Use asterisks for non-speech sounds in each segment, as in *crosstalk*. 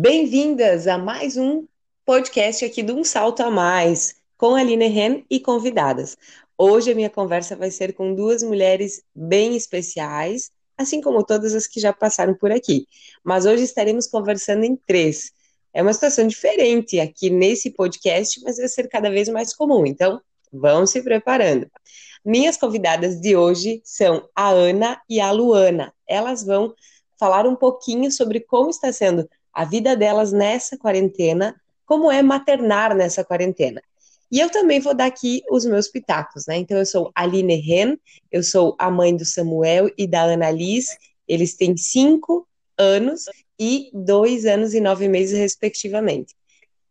Bem-vindas a mais um podcast aqui do Um Salto a Mais, com a Aline Ren e convidadas. Hoje a minha conversa vai ser com duas mulheres bem especiais, assim como todas as que já passaram por aqui. Mas hoje estaremos conversando em três. É uma situação diferente aqui nesse podcast, mas vai ser cada vez mais comum. Então, vão se preparando. Minhas convidadas de hoje são a Ana e a Luana. Elas vão falar um pouquinho sobre como está sendo a vida delas nessa quarentena, como é maternar nessa quarentena. E eu também vou dar aqui os meus pitacos, né? Então, eu sou Aline Ren, eu sou a mãe do Samuel e da Ana Liz. Eles têm cinco anos e dois anos e nove meses, respectivamente.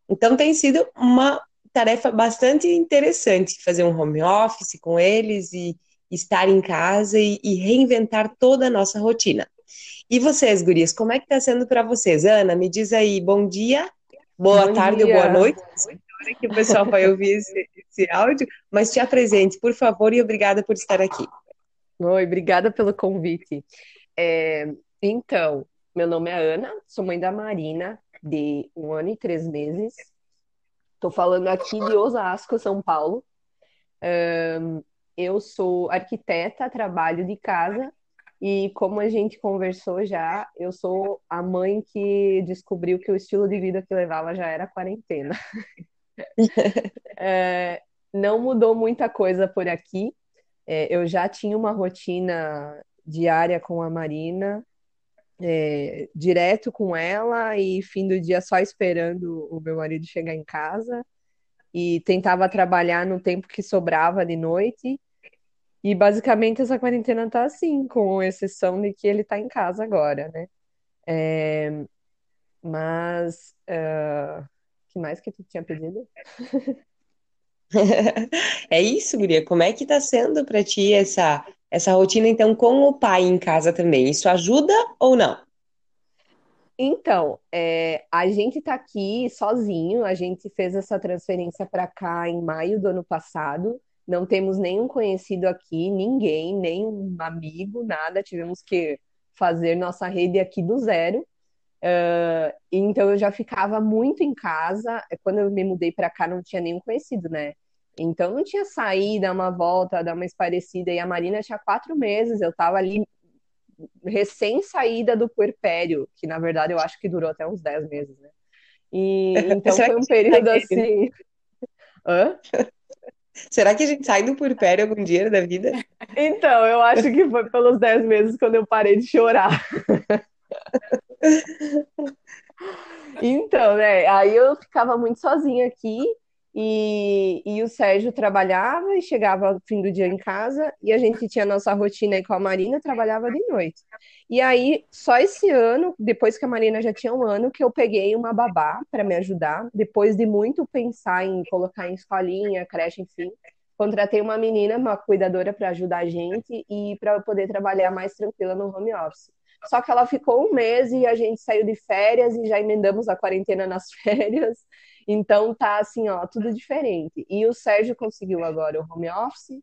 Então, tem sido uma tarefa bastante interessante fazer um home office com eles e estar em casa e, e reinventar toda a nossa rotina. E vocês, gurias, como é que está sendo para vocês? Ana, me diz aí, bom dia, boa bom tarde dia. boa noite, hora que o pessoal vai ouvir esse, esse áudio, mas te apresente, por favor, e obrigada por estar aqui. Oi, obrigada pelo convite. É, então, meu nome é Ana, sou mãe da Marina, de um ano e três meses. Estou falando aqui de Osasco, São Paulo. Um, eu sou arquiteta, trabalho de casa e como a gente conversou já, eu sou a mãe que descobriu que o estilo de vida que levava já era quarentena. *laughs* é, não mudou muita coisa por aqui. É, eu já tinha uma rotina diária com a Marina, é, direto com ela e fim do dia só esperando o meu marido chegar em casa. E tentava trabalhar no tempo que sobrava de noite. E basicamente essa quarentena tá assim, com exceção de que ele tá em casa agora, né? É, mas uh, que mais que tu tinha pedido? *laughs* é isso, Guria. Como é que tá sendo para ti essa essa rotina então com o pai em casa também? Isso ajuda ou não? Então, é, a gente tá aqui sozinho, a gente fez essa transferência para cá em maio do ano passado não temos nenhum conhecido aqui, ninguém, nenhum amigo, nada. Tivemos que fazer nossa rede aqui do zero. Uh, então eu já ficava muito em casa. Quando eu me mudei para cá, não tinha nenhum conhecido, né? Então não tinha saído, dar uma volta, dar uma esparecida. E a Marina tinha quatro meses, eu estava ali recém-saída do puerpério, que na verdade eu acho que durou até uns dez meses, né? E *laughs* então foi um período assim. *laughs* Hã? Será que a gente sai do purpério algum dia da vida? Então, eu acho que foi pelos 10 meses quando eu parei de chorar. *laughs* então, né? Aí eu ficava muito sozinha aqui e, e o Sérgio trabalhava e chegava ao fim do dia em casa e a gente tinha nossa rotina aí com a Marina, trabalhava de noite. E aí, só esse ano, depois que a Marina já tinha um ano, que eu peguei uma babá para me ajudar, depois de muito pensar em colocar em escolinha, creche, enfim. Contratei uma menina, uma cuidadora para ajudar a gente e para poder trabalhar mais tranquila no home office. Só que ela ficou um mês e a gente saiu de férias e já emendamos a quarentena nas *laughs* férias. Então tá assim, ó, tudo diferente. E o Sérgio conseguiu agora o home office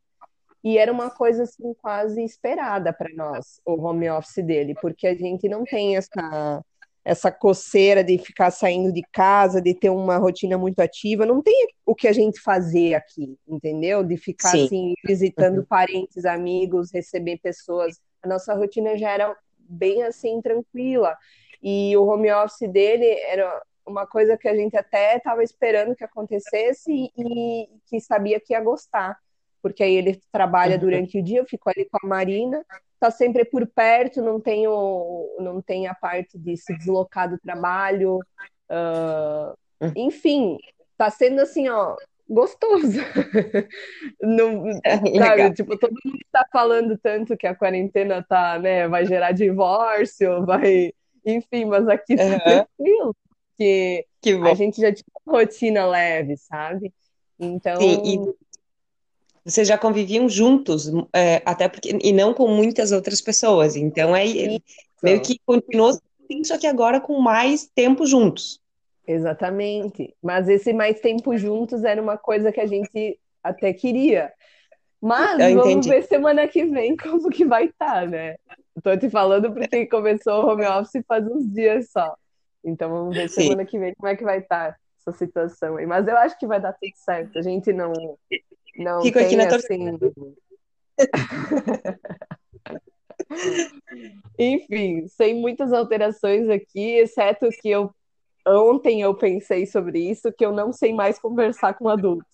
e era uma coisa assim quase esperada para nós, o home office dele, porque a gente não tem essa essa coceira de ficar saindo de casa, de ter uma rotina muito ativa, não tem o que a gente fazer aqui, entendeu? De ficar Sim. assim visitando uhum. parentes, amigos, receber pessoas. A nossa rotina já era bem assim tranquila. E o home office dele era uma coisa que a gente até estava esperando que acontecesse e, que sabia que ia gostar porque aí ele trabalha uhum. durante o dia, eu fico ali com a Marina, tá sempre por perto, não tem, o, não tem a parte de se deslocar do trabalho, uh, enfim, tá sendo assim, ó, gostoso. *laughs* não, é sabe, tipo, todo mundo está falando tanto que a quarentena tá, né, vai gerar divórcio, *laughs* vai, enfim, mas aqui tá uhum. tranquilo, porque a gente já tinha uma rotina leve, sabe? Então, Sim, e vocês já conviviam juntos, é, até porque, e não com muitas outras pessoas. Então é Isso. meio que continuou assim, só que agora com mais tempo juntos. Exatamente. Mas esse mais tempo juntos era uma coisa que a gente até queria. Mas Eu vamos entendi. ver semana que vem como que vai estar, tá, né? Tô te falando porque começou o home office faz uns dias só. Então vamos ver Sim. semana que vem como é que vai estar essa situação aí. Mas eu acho que vai dar tudo certo. A gente não, não Fico aqui tem na torcida. assim. *laughs* Enfim, sem muitas alterações aqui, exceto que eu ontem eu pensei sobre isso, que eu não sei mais conversar com adultos.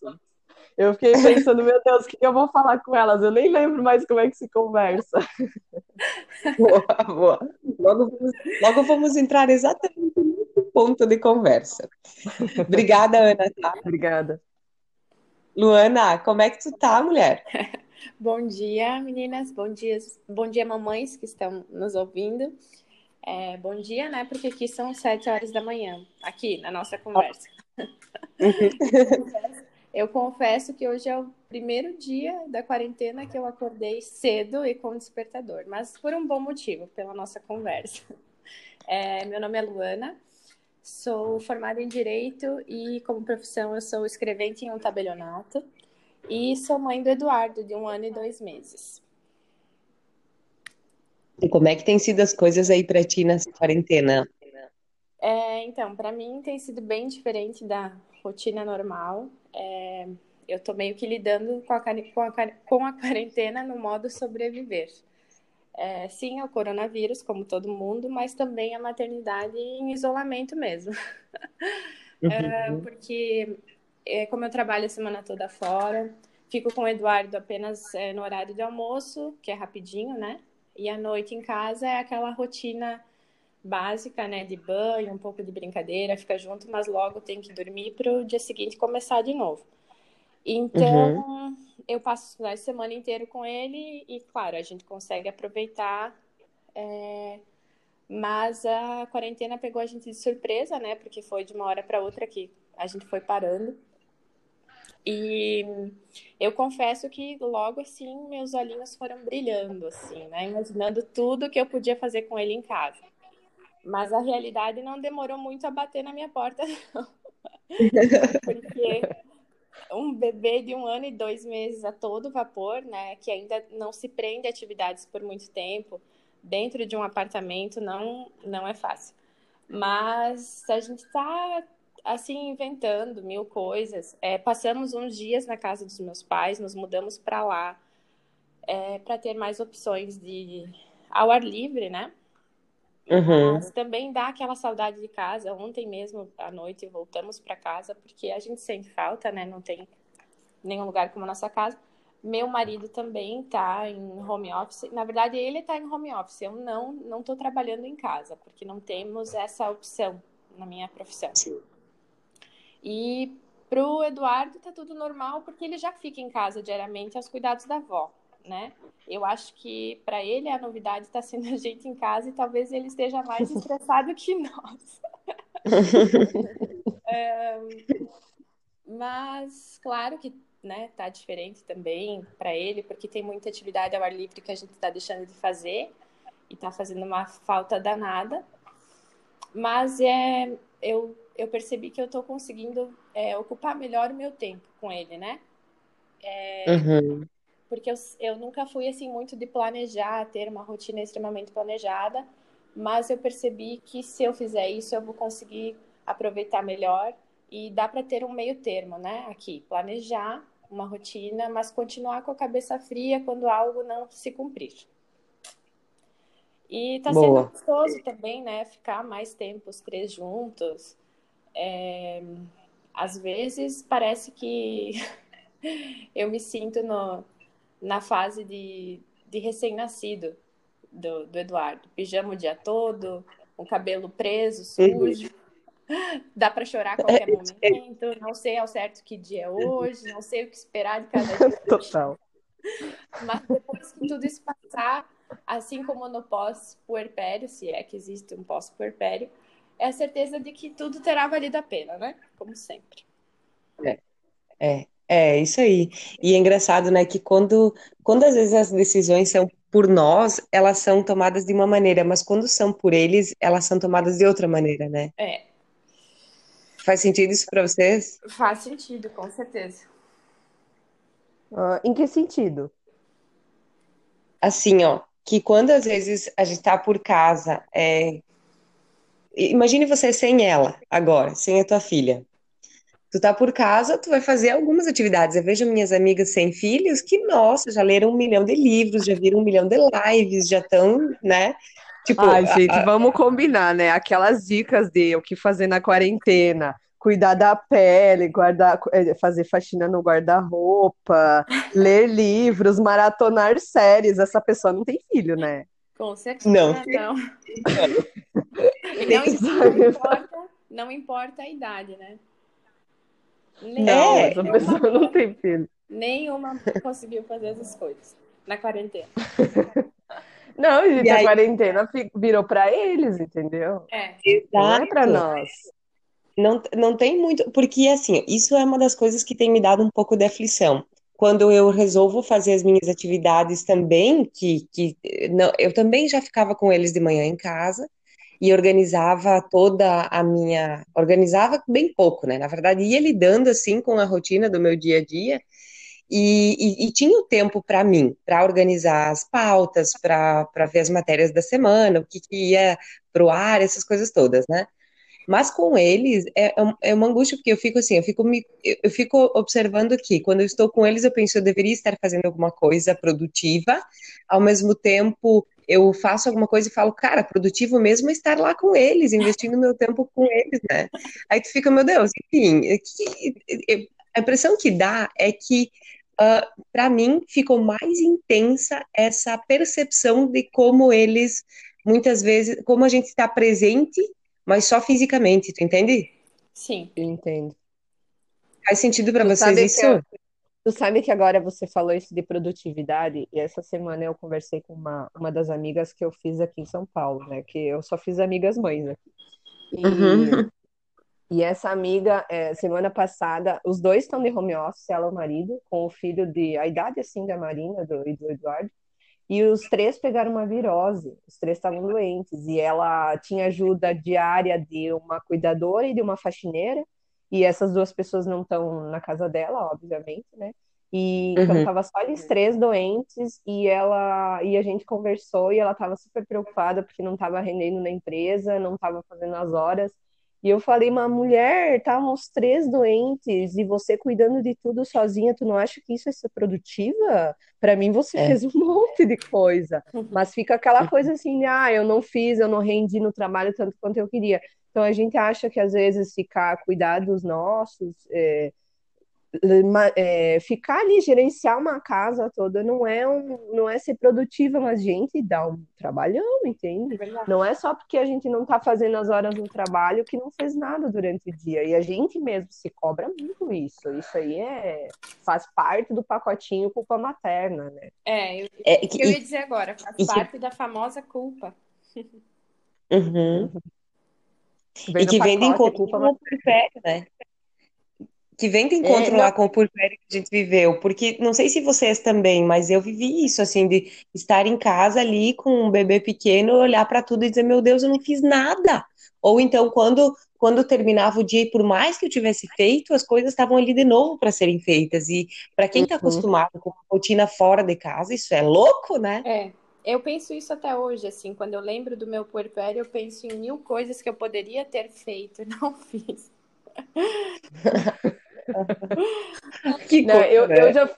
Eu fiquei pensando, meu Deus, o que eu vou falar com elas? Eu nem lembro mais como é que se conversa. Boa, boa. Logo vamos, logo vamos entrar exatamente nesse ponto de conversa. Obrigada, Ana. Tá? Obrigada. Luana, como é que tu tá, mulher? *laughs* Bom dia, meninas. Bom dia, bom dia, mamães que estão nos ouvindo. É, bom dia, né? Porque aqui são sete horas da manhã, aqui na nossa conversa. *laughs* Eu confesso que hoje é o primeiro dia da quarentena que eu acordei cedo e com despertador, mas por um bom motivo, pela nossa conversa. É, meu nome é Luana, sou formada em Direito e, como profissão, eu sou escrevente em um tabelionato e sou mãe do Eduardo, de um ano e dois meses. E como é que tem sido as coisas aí pra ti nessa quarentena? É, então, para mim tem sido bem diferente da rotina normal. É, eu tô meio que lidando com a, com a, com a quarentena no modo sobreviver. É, sim, é o coronavírus, como todo mundo, mas também a maternidade em isolamento mesmo. *laughs* É, Uhum. porque, é, como eu trabalho a semana toda fora, fico com o Eduardo apenas é, no horário de almoço, que é rapidinho, né? E à noite em casa é aquela rotina básica, né? De banho, um pouco de brincadeira, fica junto, mas logo tem que dormir para o dia seguinte começar de novo. Então, Uhum. eu passo o final de semana inteiro com ele e, claro, a gente consegue aproveitar. é, Mas a quarentena pegou a gente de surpresa, né? Porque foi de uma hora para outra que a gente foi parando. E eu confesso que logo assim meus olhinhos foram brilhando, assim, né? Imaginando tudo que eu podia fazer com ele em casa. Mas a realidade não demorou muito a bater na minha porta, não. *laughs* Porque um bebê de um ano e dois meses a todo vapor, né? Que ainda não se prende a atividades por muito tempo, dentro de um apartamento, não, não é fácil. Mas a gente está assim inventando mil coisas. É, passamos uns dias na casa dos meus pais, nos mudamos para lá é, para ter mais opções de ao ar livre, né? Uhum. Mas também dá aquela saudade de casa. Ontem mesmo à noite voltamos para casa porque a gente sente falta, né? Não tem nenhum lugar como a nossa casa. Meu marido também está em home office. Na verdade, ele está em home office. Eu não não estou trabalhando em casa porque não temos essa opção na minha profissão. Sim. E pro Eduardo tá tudo normal porque ele já fica em casa diariamente aos cuidados da avó, né? Eu acho que para ele a novidade está sendo a gente em casa e talvez ele esteja mais *laughs* estressado que nós. *laughs* É, mas claro que né, tá diferente também para ele, porque tem muita atividade ao ar livre que a gente está deixando de fazer e tá fazendo uma falta danada. Mas é, eu, eu percebi que eu tô conseguindo é, ocupar melhor o meu tempo com ele, né? Uhum. Porque eu, eu nunca fui assim muito de planejar, ter uma rotina extremamente planejada, mas eu percebi que se eu fizer isso, eu vou conseguir aproveitar melhor e dá para ter um meio termo, né? Aqui, planejar uma rotina, mas continuar com a cabeça fria quando algo não se cumprir. E tá sendo Boa. gostoso também, né? Ficar mais tempo os três juntos. É, Às vezes parece que *laughs* eu me sinto no, na fase de, de recém-nascido do, do Eduardo. Pijama o dia todo, o cabelo preso, sujo. *laughs* Dá para chorar a qualquer momento. Não sei ao certo que dia é hoje, não sei o que esperar de cada *laughs* dia. Total. Mas depois que tudo isso passar, assim como no pós-puerpério, se é que existe um pós-puerpério, é a certeza de que tudo terá valido a pena, né? Como sempre. É, é isso aí. E é engraçado, né, que quando, quando às vezes as decisões são por nós, elas são tomadas de uma maneira, mas quando são por eles, elas são tomadas de outra maneira, né? É, Faz sentido isso para vocês? faz sentido, com certeza. Ah, em que sentido? Assim, ó, que quando às vezes a gente tá por casa, é, imagine você sem ela agora, sem a tua filha. Tu tá por casa, tu vai fazer algumas atividades. Eu vejo minhas amigas sem filhos que, nossa, já leram um milhão de livros, já viram um milhão de lives, já estão, né? Tipo, Ai, gente, a, vamos combinar, né? Aquelas dicas de o que fazer na quarentena, cuidar da pele, guardar, é, fazer faxina no guarda-roupa, *laughs* ler livros, maratonar séries. Essa pessoa não tem filho, né? Com certeza não. Não, *laughs* não, importa, não importa a idade, né? Não, é. essa pessoa não tem filho. Nenhuma conseguiu fazer essas coisas na quarentena. *laughs* Não, gente, a quarentena virou para eles, entendeu? É. Não é para nós. Não, não tem muito, porque assim, isso é uma das coisas que tem me dado um pouco de aflição. Quando eu resolvo fazer as minhas atividades também, que, que não, eu também já ficava com eles de manhã em casa e organizava toda a minha, organizava bem pouco, né? Na verdade, ia lidando assim com a rotina do meu dia a dia e, e, e tinha o tempo para mim, para organizar as pautas, para ver as matérias da semana, o que, que ia para o ar, essas coisas todas, né? Mas com eles é, é, é uma angústia, porque eu fico assim, eu fico, me, eu fico observando que quando eu estou com eles, eu penso, eu deveria estar fazendo alguma coisa produtiva, ao mesmo tempo eu faço alguma coisa e falo, cara, produtivo mesmo é estar lá com eles, investindo meu tempo com eles, né? Aí tu fica, meu Deus, enfim, é que, a impressão que dá é que Uh, para mim ficou mais intensa essa percepção de como eles muitas vezes, como a gente está presente mas só fisicamente, tu entende? Sim. Eu entendo. Faz sentido para vocês isso? Eu, tu sabe que agora você falou isso de produtividade, e essa semana eu conversei com uma, uma das amigas que eu fiz aqui em São Paulo, né? Que eu só fiz amigas mães aqui. E, uhum. *laughs* e essa amiga, é, semana passada, os dois estão de home office, ela e o marido, com o filho de a idade assim da Marina do, e do Eduardo. E os três pegaram uma virose, os três estavam doentes. E ela tinha ajuda diária de uma cuidadora e de uma faxineira. E essas duas pessoas não estão na casa dela, obviamente, né? E então uhum. tava só eles três doentes e ela e a gente conversou e ela estava super preocupada porque não estava rendendo na empresa, não estava fazendo as horas. E eu falei, uma mulher, estavam os três doentes e você cuidando de tudo sozinha, tu não acha que isso é ser produtiva? Para mim, você é. fez um *laughs* monte de coisa. Uhum. Mas fica aquela coisa assim, ah, eu não fiz, eu não rendi no trabalho tanto quanto eu queria. Então a gente acha que às vezes ficar cuidar dos nossos, é, é, ficar ali, gerenciar uma casa toda não é, um, não é ser produtiva, mas gente dá um trabalhão, entende? É não é só porque a gente não está fazendo as horas no trabalho que não fez nada durante o dia. E a gente mesmo se cobra muito isso. Isso aí é, faz parte do pacotinho culpa materna, né? É, eu, é, que, eu ia dizer agora, faz e, parte que... da famosa culpa. Uhum. E que vem de encontro com o né? Que vem de encontro é, lá com o purpério que a gente viveu, porque não sei se vocês também, mas eu vivi isso, assim, de estar em casa ali com um bebê pequeno, olhar para tudo e dizer, meu Deus, eu não fiz nada. Ou então, quando, quando terminava o dia, por mais que eu tivesse feito, as coisas estavam ali de novo para serem feitas. E para quem está uhum. acostumado com a rotina fora de casa, isso é louco, né? É. Eu penso isso até hoje, assim, quando eu lembro do meu puerpério, eu penso em mil coisas que eu poderia ter feito e não *laughs* fiz. *laughs* *laughs* que não, eu, né? eu já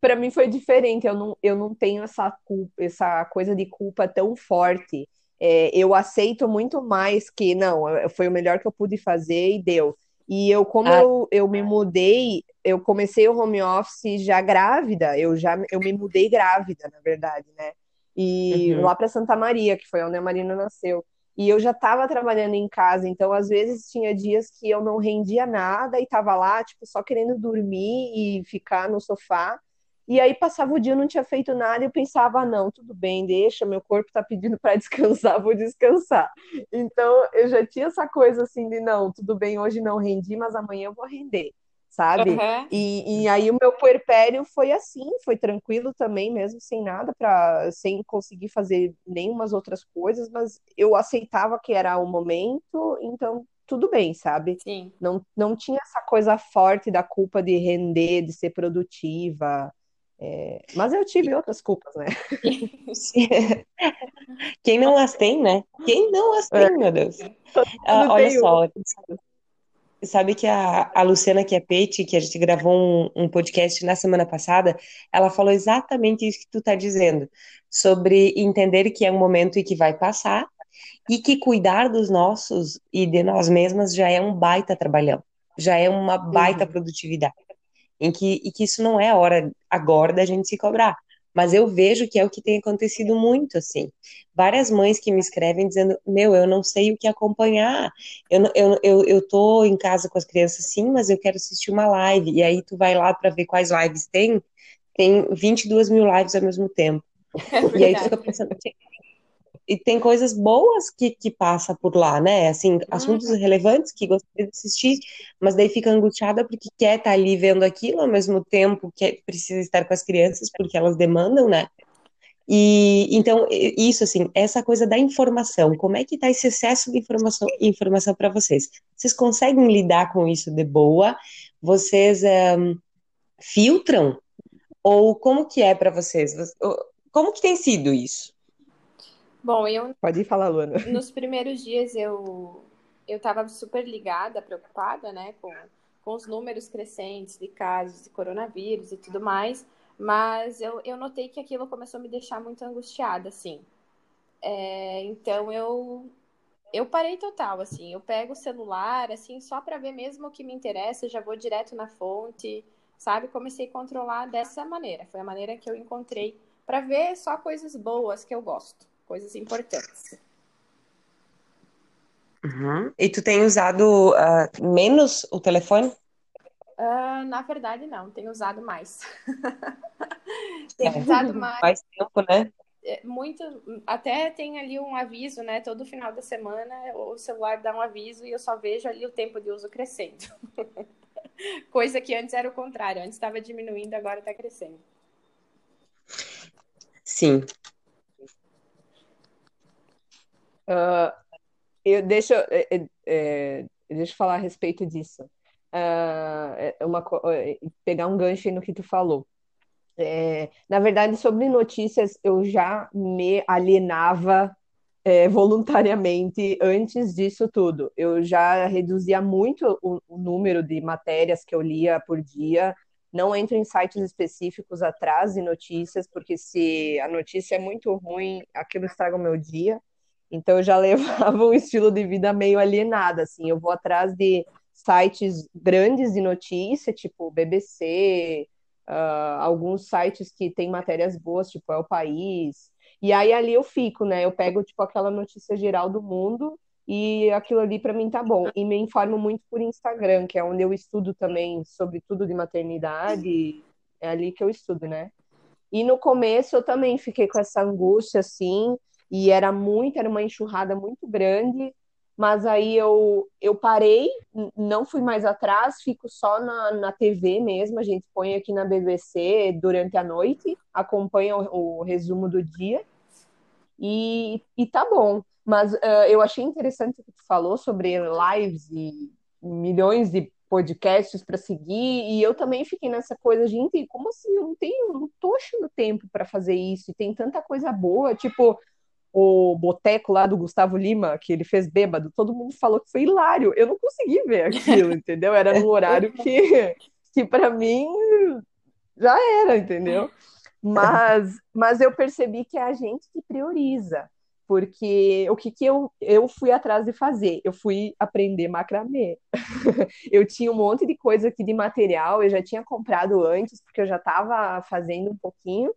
para mim foi diferente. Eu não, eu não tenho essa culpa, essa coisa de culpa tão forte. É, eu aceito muito mais que não, foi o melhor que eu pude fazer e deu. E eu, como ah. eu, eu me mudei, eu comecei o home office já grávida. Eu já eu me mudei grávida, na verdade, né? E uhum. lá para Santa Maria, que foi onde a Marina nasceu. E eu já estava trabalhando em casa, então às vezes tinha dias que eu não rendia nada e estava lá, tipo, só querendo dormir e ficar no sofá. E aí passava o dia, eu não tinha feito nada e eu pensava, ah, não, tudo bem, deixa, meu corpo está pedindo para *laughs* descansar, vou descansar. Então eu já tinha essa coisa assim de não, tudo bem, hoje não rendi, mas amanhã eu vou render sabe? Uhum. E, e aí o meu puerpério foi assim, foi tranquilo também, mesmo sem nada para sem conseguir fazer nenhumas outras coisas, mas eu aceitava que era o momento, então tudo bem, sabe? Sim. Não, não tinha essa coisa forte da culpa de render, de ser produtiva. É, mas eu tive outras culpas, né? *laughs* Quem não as tem, né? Quem não as tem, é. meu Deus. Ah, olha só, sabe que a, a Luciana que é Peixe, que a gente gravou um, um, podcast na semana passada, ela falou exatamente isso que tu tá dizendo, sobre entender que é um momento e que vai passar, e que cuidar dos nossos e de nós mesmas já é um baita trabalhão, já é uma baita uhum. produtividade em que, e que isso não é hora agora da gente se cobrar. Mas eu vejo que é o que tem acontecido muito, assim. Várias mães que me escrevem dizendo, meu, eu não sei o que acompanhar. Eu, eu, eu, eu tô em casa com as crianças, sim, mas eu quero assistir uma live. E aí tu vai lá para ver quais lives tem. Tem 22 mil lives ao mesmo tempo. *laughs* É e aí tu fica pensando, e tem coisas boas que, que passa por lá, né? Assim, assuntos uhum. relevantes que gostaria de assistir, mas daí fica angustiada porque quer estar tá ali vendo aquilo ao mesmo tempo que precisa estar com as crianças porque elas demandam, né? E então isso assim, essa coisa da informação, como é que está esse excesso de informação informação para vocês? Vocês conseguem lidar com isso de boa? Vocês um, filtram ou como que é para vocês? Como que tem sido isso? Bom, eu. Pode ir falar, Luana. *laughs* Nos primeiros dias eu eu estava super ligada, preocupada, né, com, com os números crescentes de casos de coronavírus e tudo mais, mas eu, eu notei que aquilo começou a me deixar muito angustiada, assim. É, então eu eu parei total, assim. Eu pego o celular, assim, só para ver mesmo o que me interessa, já vou direto na fonte, sabe? Comecei a controlar dessa maneira. Foi a maneira que eu encontrei para ver só coisas boas que eu gosto coisas importantes. Uhum. E tu tem usado uh, menos o telefone? Uh, na verdade, não. Tenho usado mais. *laughs* tenho é. usado *laughs* mais. Mais tempo, né? É, muito. Até tem ali um aviso, né? Todo final da semana o celular dá um aviso e eu só vejo ali o tempo de uso crescendo. *laughs* Coisa que antes era o contrário. Antes estava diminuindo, agora está crescendo. Sim, Uh, eu deixo, é, é, é, deixa eu falar a respeito disso. Uh, uma, é, pegar um gancho no que tu falou. É, na verdade, sobre notícias, eu já me alienava é, voluntariamente antes disso tudo. Eu já reduzia muito o, o, número de matérias que eu lia por dia. Não entro em sites específicos atrás de notícias, porque se a notícia é muito ruim, aquilo estraga o meu dia. Então eu já *laughs* levava um estilo de vida meio alienado, assim. Eu vou atrás de sites grandes de notícia, tipo BBC, uh, alguns sites que têm matérias boas, tipo É o País. E aí ali eu fico, né? Eu pego tipo aquela notícia geral do mundo e aquilo ali para mim tá bom. E me informo muito por Instagram, que é onde eu estudo também sobre tudo de maternidade. É ali que eu estudo, né? E no começo eu também fiquei com essa angústia assim, e era muito, era uma enxurrada muito grande, mas aí eu, eu parei, não fui mais atrás, fico só na, na TV mesmo, a gente põe aqui na BBC durante a noite, acompanha o, o resumo do dia, e, e tá bom. Mas uh, eu achei interessante o que tu falou sobre lives e milhões de podcasts para seguir, e eu também fiquei nessa coisa, gente, como assim? Eu não tenho, não tô achando tempo para fazer isso, e tem tanta coisa boa, tipo, o boteco lá do Gustavo Lima, que ele fez bêbado, todo mundo falou que foi hilário. Eu não consegui ver aquilo, *laughs* entendeu? Era no horário que, que para mim já era, entendeu? Mas, mas eu percebi que é a gente que prioriza. Porque o que, que eu, eu fui atrás de fazer? Eu fui aprender macramê. *laughs* eu tinha um monte de coisa aqui de material, eu já tinha comprado antes, porque eu já estava fazendo um pouquinho.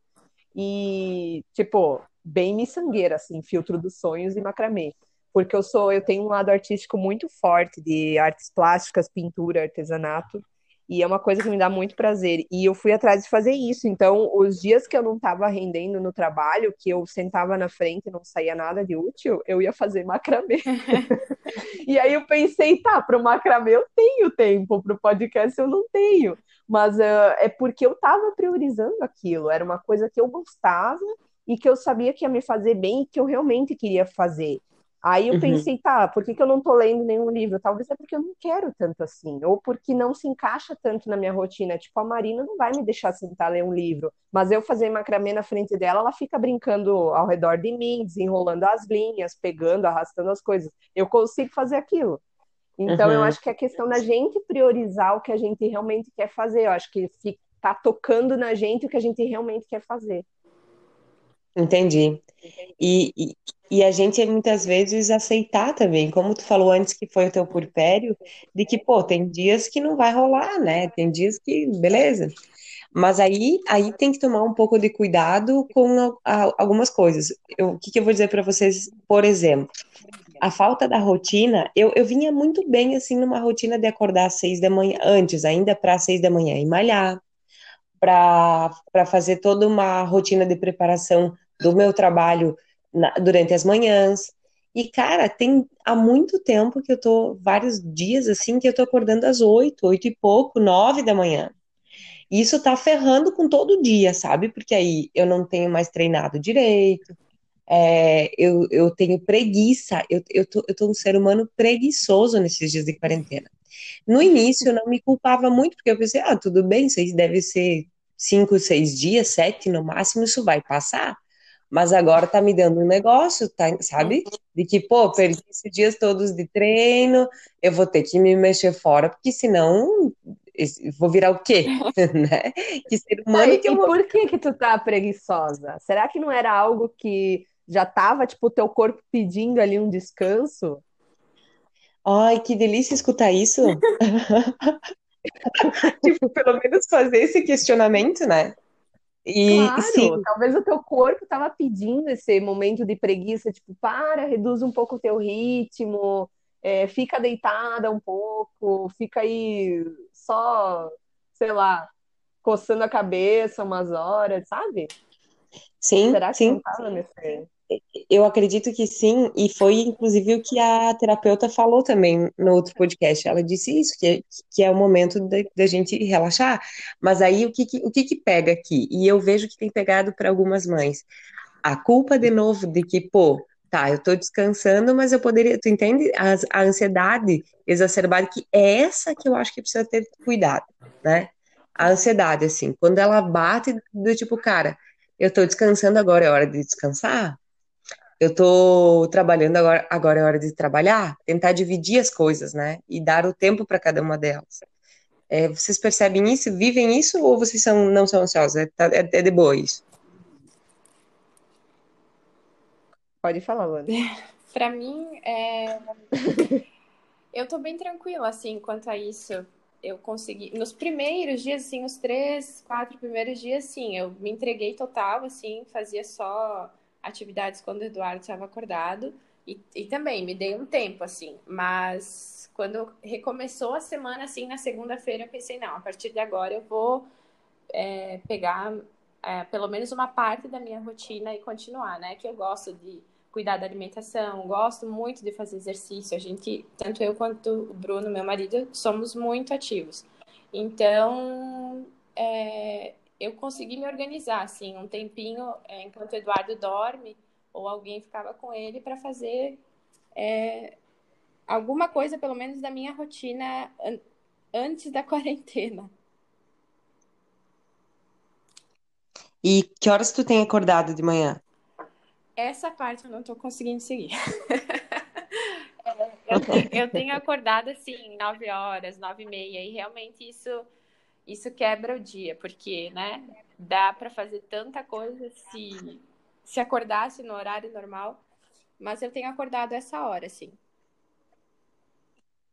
E, tipo, bem miçangueira, assim, filtro dos sonhos e macramê. Porque eu sou, eu tenho um lado artístico muito forte de artes plásticas, pintura, artesanato, e é uma coisa que me dá muito prazer. E eu fui atrás de fazer isso. Então, os dias que eu não estava rendendo no trabalho, que eu sentava na frente e não saía nada de útil, eu ia fazer macramê. *laughs* e aí eu pensei, tá, para o macramê eu tenho tempo, para o podcast eu não tenho. Mas uh, é porque eu estava priorizando aquilo. Era uma coisa que eu gostava e que eu sabia que ia me fazer bem e que eu realmente queria fazer. Aí eu Uhum. pensei, tá, por que que eu não tô lendo nenhum livro? Talvez é porque eu não quero tanto assim, ou porque não se encaixa tanto na minha rotina. Tipo, a Marina não vai me deixar sentar ler um livro, mas eu fazer macramê na frente dela, ela fica brincando ao redor de mim, desenrolando as linhas, pegando, arrastando as coisas. Eu consigo fazer aquilo. Então, eu Uhum. acho que é questão da gente priorizar o que a gente realmente quer fazer. Eu acho que tá tocando na gente o que a gente realmente quer fazer. Entendi. E, e, e a gente muitas vezes aceitar também, como tu falou antes que foi o teu purpério, de que, pô, tem dias que não vai rolar, né? Tem dias que, beleza. Mas aí, aí tem que tomar um pouco de cuidado com algumas coisas. Eu, o que que eu vou dizer para vocês, por exemplo? A falta da rotina, eu, eu vinha muito bem, assim, numa rotina de acordar às seis da manhã, antes, ainda para às seis da manhã, e malhar, para fazer toda uma rotina de preparação do meu trabalho na- durante as manhãs. E, cara, tem há muito tempo que eu tô, vários dias assim, que eu tô acordando às oito, oito e pouco, nove da manhã. E isso tá ferrando com todo dia, sabe? Porque aí eu não tenho mais treinado direito, é, eu, eu tenho preguiça, eu, eu, tô, eu tô um ser humano preguiçoso nesses dias de quarentena. No início eu não me culpava muito, porque eu pensei, ah, tudo bem, isso aí deve ser cinco, seis dias, sete no máximo, isso vai passar. Mas agora tá me dando um negócio, tá, sabe? De que, pô, perdi esses dias todos de treino, eu vou ter que me mexer fora, porque senão vou virar o quê? *laughs* *laughs* Né? Que ser Ah, humano e, que eu vou. por que que tu tá preguiçosa? Será que não era algo que já tava, tipo, o teu corpo pedindo ali um descanso? Ai, que delícia escutar isso. *laughs* Tipo, pelo menos fazer esse questionamento, né? E, e sim, Claro, talvez o teu corpo tava pedindo esse momento de preguiça, tipo, para, reduz um pouco o teu ritmo, é, fica deitada um pouco, fica aí só, sei lá, coçando a cabeça umas horas, sabe? sim, Será que não sim. tava nesse... Eu acredito que sim, e foi inclusive o que a terapeuta falou também no outro podcast. Ela disse isso, que é, que é o momento da gente relaxar. Mas aí o que, que- o que que pega aqui? E eu vejo que tem pegado para algumas mães. A culpa de novo de que, pô, tá, eu tô descansando, mas eu poderia, tu entende? As- A, ansiedade exacerbada, que é essa que eu acho que precisa ter cuidado, né? A ansiedade, assim, quando ela bate do tipo, cara, eu tô descansando, agora é hora de descansar. Eu tô trabalhando agora, agora é hora de trabalhar, tentar dividir as coisas, né? E dar o tempo para cada uma delas. É, vocês percebem isso? Vivem isso ou vocês são, não são ansiosos? É, tá- é- é de boa isso? Pode falar, Luana. *laughs* Pra mim, é... eu tô bem tranquila, assim, quanto a isso. Eu consegui. Nos primeiros dias, assim, os três, quatro primeiros dias, sim, eu me entreguei total, assim, fazia só atividades quando o Eduardo estava acordado. E, e também me dei um tempo, assim, mas quando recomeçou a semana, assim, na segunda-feira, eu pensei, não, a partir de agora eu vou é, pegar é, pelo menos uma parte da minha rotina e continuar, né? Que eu gosto de cuidar da alimentação, gosto muito de fazer exercício. A gente, tanto eu quanto o Bruno, meu marido, somos muito ativos. Então, é, eu consegui me organizar, assim, um tempinho, é, enquanto o Eduardo dorme, ou alguém ficava com ele para fazer é, alguma coisa, pelo menos, da minha rotina an antes da *laughs* quarentena. E que horas tu tem acordado de manhã? Essa parte eu não tô conseguindo seguir. *laughs* É, eu, tenho, eu tenho acordado assim, nove horas, nove e meia, e realmente isso, isso quebra o dia, porque, né, dá para fazer tanta coisa se, se acordasse no horário normal, mas eu tenho acordado essa hora, assim.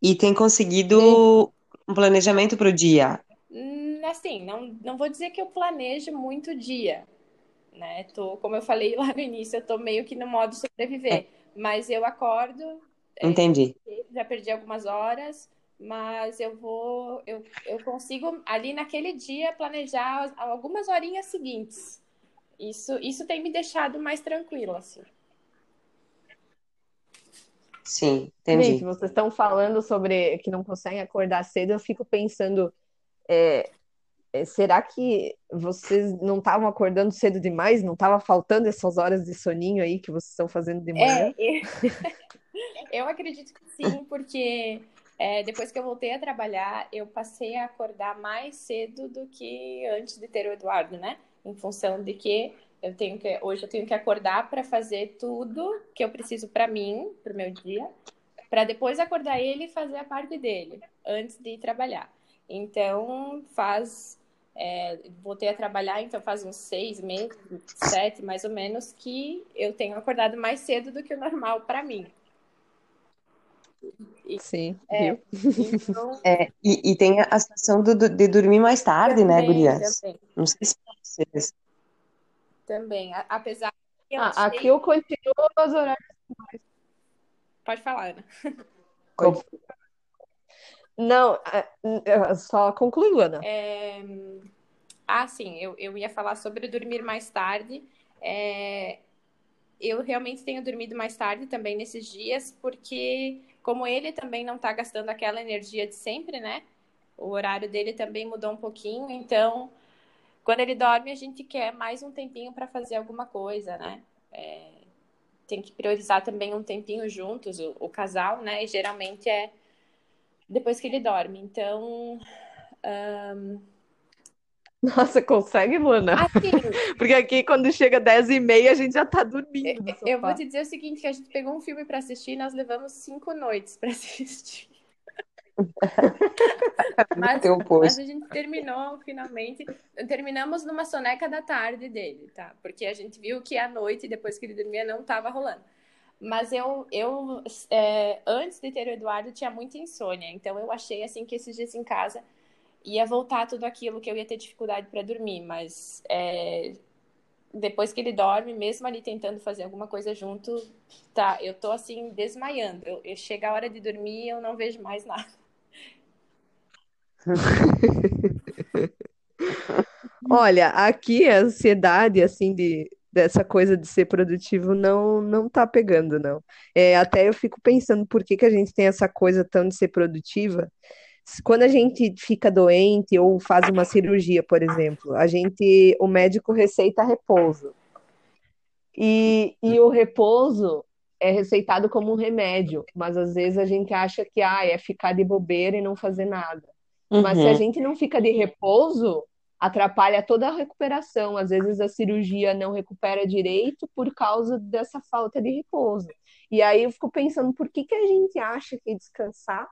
E tem conseguido um planejamento para o dia? Hum, Assim, não, não vou dizer que eu planejo muito o dia, né? Tô, como eu falei lá no início, eu tô meio que no modo sobreviver, mas eu acordo, é, Entendi. já perdi algumas horas, mas eu vou, eu, eu consigo ali naquele dia planejar algumas horinhas seguintes. Isso, isso tem me deixado mais tranquila, assim. Sim, Gente, entendi. vocês estão falando sobre que não conseguem acordar cedo, eu fico pensando, é, é, será que vocês não estavam acordando cedo demais? Não estava faltando essas horas de soninho aí que vocês estão fazendo de manhã? É, *laughs* eu acredito que sim, porque é, depois que eu voltei a trabalhar, eu passei a acordar mais cedo do que antes de ter o Eduardo, né? Em função de que eu tenho que hoje eu tenho que acordar para fazer tudo que eu preciso para mim, para o meu dia, para depois acordar ele e fazer a parte dele antes de ir trabalhar. Então faz é, voltei a trabalhar, então faz uns seis meses, sete mais ou menos, que eu tenho acordado mais cedo do que o normal para mim. Sim, é, então... *laughs* é, e, e, tem a situação do, de dormir mais tarde, né, também, né, Gurias? Também. Não sei se vocês. Também, apesar eu ah. Aqui eu continuo nos horários. Pode falar, Ana. Não, é, só concluiu, Ana. É... Ah, sim, eu, eu ia falar sobre dormir mais tarde. É... Eu realmente tenho dormido mais tarde também nesses dias, porque como ele também não está gastando aquela energia de sempre, né? O horário dele também mudou um pouquinho, então quando ele dorme a gente quer mais um tempinho para fazer alguma coisa, né? É... Tem que priorizar também um tempinho juntos, o, o casal, né? E geralmente é depois que ele dorme. Então. Nossa, consegue, Luana? Assim, *laughs* Porque aqui, quando chega 10 e meia, a gente já tá dormindo. Eu vou te dizer o seguinte: que a gente pegou um filme para assistir e nós levamos cinco noites para *laughs* assistir. mas, mas, a gente terminou finalmente. Terminamos numa soneca da tarde dele, tá? Porque a gente viu que a noite, depois que ele dormia, não tava rolando. Mas eu, eu é, antes de ter o Eduardo, tinha muita insônia. Então eu achei assim que esses dias em casa ia voltar tudo aquilo que eu ia ter dificuldade para dormir. Mas é, depois que ele dorme, mesmo ali tentando fazer alguma coisa junto, tá, eu tô assim desmaiando. Eu, eu chega a hora de dormir eu não vejo mais nada. *laughs* Olha, aqui a ansiedade assim de dessa coisa de ser produtivo não não tá pegando, não. É, até eu fico pensando por que, que a gente tem essa coisa tão de ser produtiva. Quando a gente fica doente ou faz uma cirurgia, por exemplo, a gente, o médico receita repouso. E, e o repouso é receitado como um remédio, mas às vezes a gente acha que ah, é ficar de bobeira e não fazer nada. Uhum. Mas se a gente não fica de repouso, atrapalha toda a recuperação. Às vezes a cirurgia não recupera direito por causa dessa falta de repouso. E aí eu fico pensando, por que, que a gente acha que descansar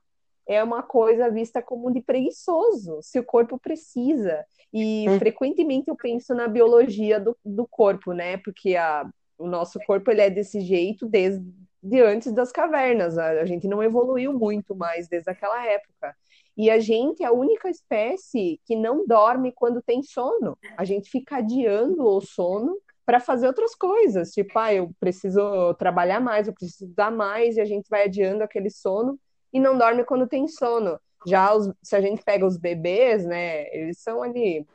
é uma coisa vista como de preguiçoso, se o corpo precisa? E hum. frequentemente eu penso na biologia do, do corpo, né? Porque a, o nosso corpo ele é desse jeito desde de antes das cavernas. A, a gente não evoluiu muito mais desde aquela época. E a gente é a única espécie que não dorme quando tem sono. A gente fica adiando o sono para fazer outras coisas. Tipo, ah, eu preciso trabalhar mais, eu preciso dar mais, e a gente vai adiando aquele sono e não dorme quando tem sono. Já os, se a gente pega os bebês, né, eles são ali